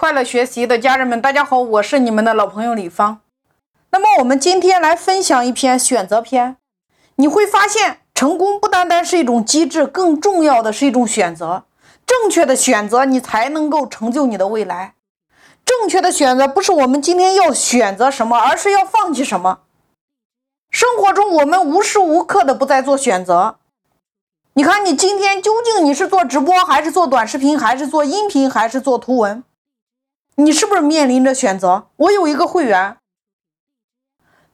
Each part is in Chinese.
快乐学习的家人们，大家好，我是你们的老朋友李芳。那么我们今天来分享一篇选择篇。你会发现，成功不单单是一种机制，更重要的是一种选择。正确的选择，你才能够成就你的未来。正确的选择不是我们今天要选择什么，而是要放弃什么。生活中，我们无时无刻的不在做选择。你看，你今天究竟你是做直播，还是做短视频，还是做音频，还是做图文？你是不是面临着选择？我有一个会员，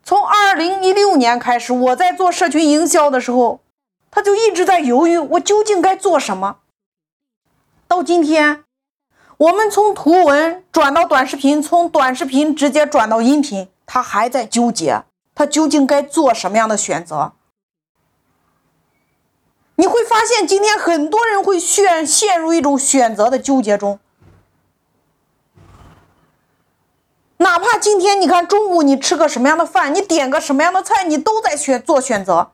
从二零一六年开始，我在做社群营销的时候，他就一直在犹豫，我究竟该做什么。到今天，我们从图文转到短视频，从短视频直接转到音频，他还在纠结，他究竟该做什么样的选择？你会发现，今天很多人会陷陷入一种选择的纠结中。哪怕今天你看中午你吃个什么样的饭，你点个什么样的菜，你都在选做选择。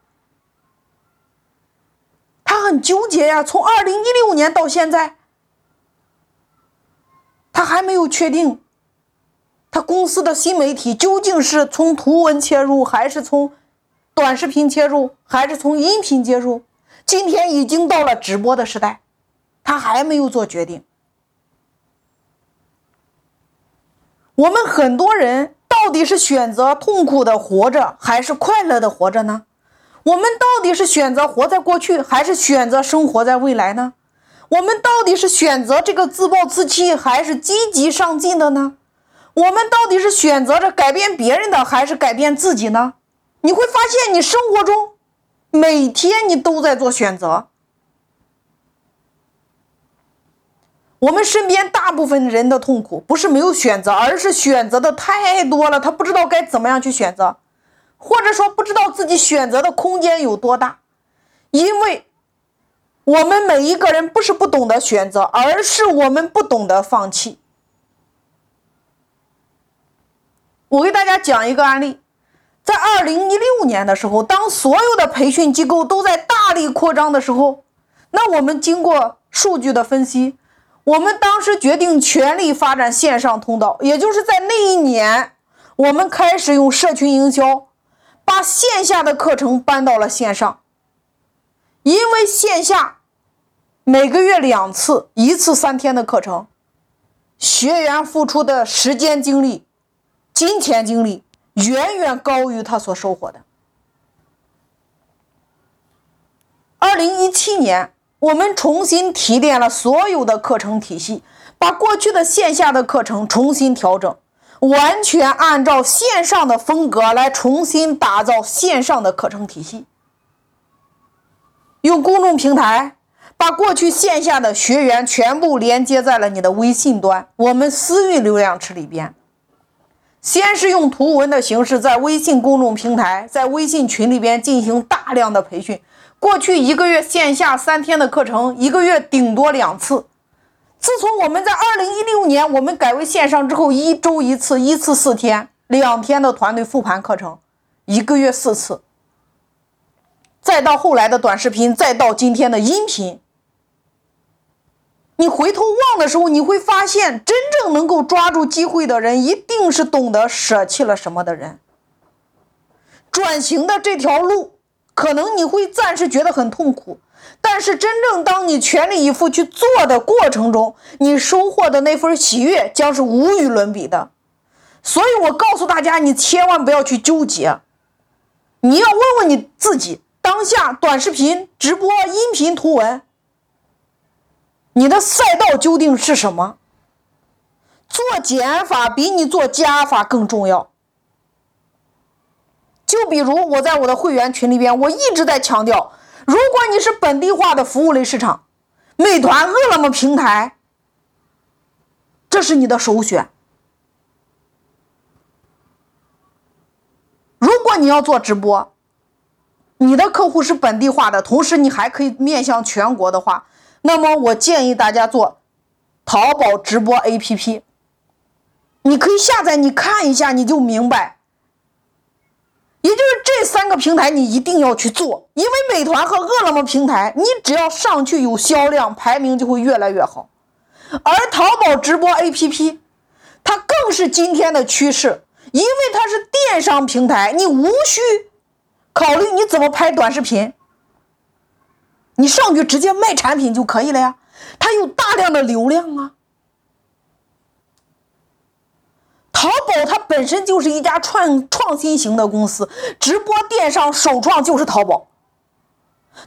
他很纠结呀，从二零一六年到现在，他还没有确定，他公司的新媒体究竟是从图文切入，还是从短视频切入，还是从音频切入？今天已经到了直播的时代，他还没有做决定。我们很多人到底是选择痛苦的活着，还是快乐的活着呢？我们到底是选择活在过去，还是选择生活在未来呢？我们到底是选择这个自暴自弃，还是积极上进的呢？我们到底是选择着改变别人的，还是改变自己呢？你会发现，你生活中每天你都在做选择。我们身边大部分人的痛苦不是没有选择，而是选择的太多了，他不知道该怎么样去选择，或者说不知道自己选择的空间有多大。因为我们每一个人不是不懂得选择，而是我们不懂得放弃。我给大家讲一个案例，在二零一六年的时候，当所有的培训机构都在大力扩张的时候，那我们经过数据的分析。我们当时决定全力发展线上通道，也就是在那一年，我们开始用社群营销，把线下的课程搬到了线上。因为线下每个月两次，一次三天的课程，学员付出的时间精力、金钱精力远远高于他所收获的。二零一七年。我们重新提炼了所有的课程体系，把过去的线下的课程重新调整，完全按照线上的风格来重新打造线上的课程体系。用公众平台把过去线下的学员全部连接在了你的微信端，我们私域流量池里边。先是用图文的形式在微信公众平台，在微信群里边进行大量的培训。过去一个月线下三天的课程，一个月顶多两次。自从我们在二零一六年我们改为线上之后，一周一次，一次四天，两天的团队复盘课程，一个月四次。再到后来的短视频，再到今天的音频，你回头望的时候，你会发现，真正能够抓住机会的人，一定是懂得舍弃了什么的人。转型的这条路。可能你会暂时觉得很痛苦，但是真正当你全力以赴去做的过程中，你收获的那份喜悦将是无与伦比的。所以我告诉大家，你千万不要去纠结，你要问问你自己：当下短视频、直播、音频、图文，你的赛道究竟是什么？做减法比你做加法更重要。就比如我在我的会员群里边，我一直在强调，如果你是本地化的服务类市场，美团、饿了么平台，这是你的首选。如果你要做直播，你的客户是本地化的，同时你还可以面向全国的话，那么我建议大家做淘宝直播 APP，你可以下载，你看一下，你就明白。也就是这三个平台，你一定要去做，因为美团和饿了么平台，你只要上去有销量，排名就会越来越好。而淘宝直播 APP，它更是今天的趋势，因为它是电商平台，你无需考虑你怎么拍短视频，你上去直接卖产品就可以了呀。它有大量的流量啊。淘宝它本身就是一家创创新型的公司，直播电商首创就是淘宝。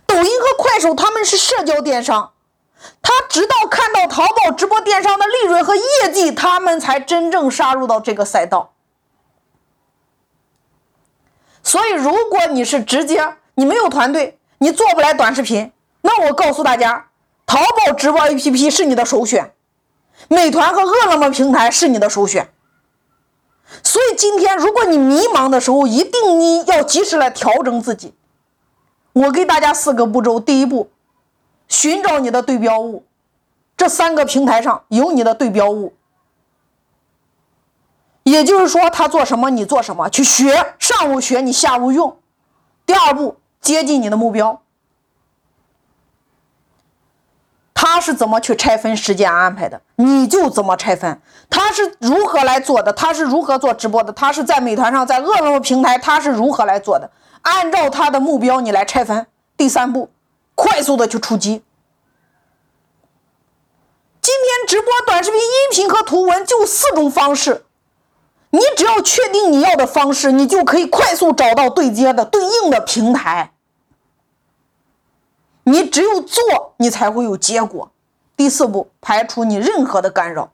抖音和快手他们是社交电商，他直到看到淘宝直播电商的利润和业绩，他们才真正杀入到这个赛道。所以，如果你是直接你没有团队，你做不来短视频，那我告诉大家，淘宝直播 APP 是你的首选，美团和饿了么平台是你的首选。所以今天，如果你迷茫的时候，一定你要及时来调整自己。我给大家四个步骤：第一步，寻找你的对标物，这三个平台上有你的对标物，也就是说，他做什么你做什么，去学，上午学你下午用。第二步，接近你的目标。他是怎么去拆分时间安排的，你就怎么拆分。他是如何来做的？他是如何做直播的？他是在美团上，在饿了么平台，他是如何来做的？按照他的目标，你来拆分。第三步，快速的去出击。今天直播短视频、音频和图文就四种方式，你只要确定你要的方式，你就可以快速找到对接的、对应的平台。你只有做，你才会有结果。第四步，排除你任何的干扰。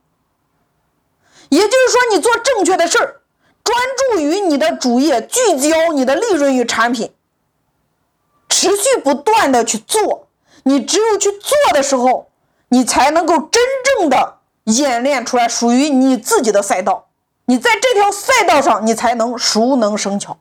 也就是说，你做正确的事儿，专注于你的主业，聚焦你的利润与产品，持续不断的去做。你只有去做的时候，你才能够真正的演练出来属于你自己的赛道。你在这条赛道上，你才能熟能生巧。